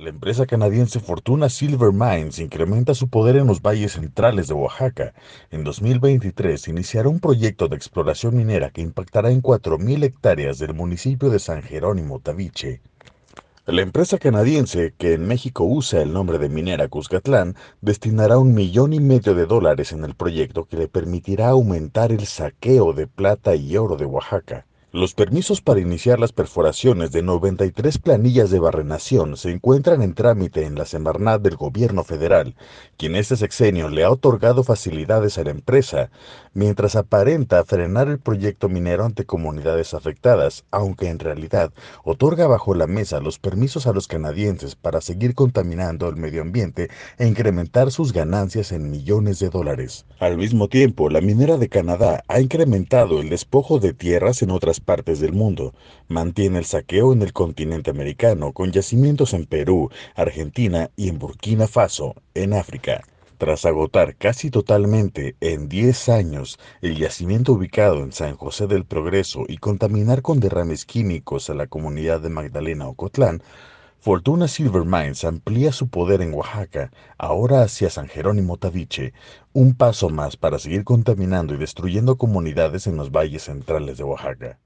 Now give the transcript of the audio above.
La empresa canadiense Fortuna Silver Mines incrementa su poder en los valles centrales de Oaxaca. En 2023 iniciará un proyecto de exploración minera que impactará en 4.000 hectáreas del municipio de San Jerónimo Tabiche. La empresa canadiense, que en México usa el nombre de Minera Cuscatlán, destinará un millón y medio de dólares en el proyecto que le permitirá aumentar el saqueo de plata y oro de Oaxaca. Los permisos para iniciar las perforaciones de 93 planillas de barrenación se encuentran en trámite en la Semarnat del gobierno federal, quien este sexenio le ha otorgado facilidades a la empresa, mientras aparenta frenar el proyecto minero ante comunidades afectadas, aunque en realidad otorga bajo la mesa los permisos a los canadienses para seguir contaminando el medio ambiente e incrementar sus ganancias en millones de dólares. Al mismo tiempo, la minera de Canadá ha incrementado el despojo de tierras en partes del mundo. Mantiene el saqueo en el continente americano, con yacimientos en Perú, Argentina y en Burkina Faso, en África. Tras agotar casi totalmente en 10 años el yacimiento ubicado en San José del Progreso y contaminar con derrames químicos a la comunidad de Magdalena Ocotlán, Fortuna Silver Mines amplía su poder en Oaxaca, ahora hacia San Jerónimo Taviche, un paso más para seguir contaminando y destruyendo comunidades en los valles centrales de Oaxaca.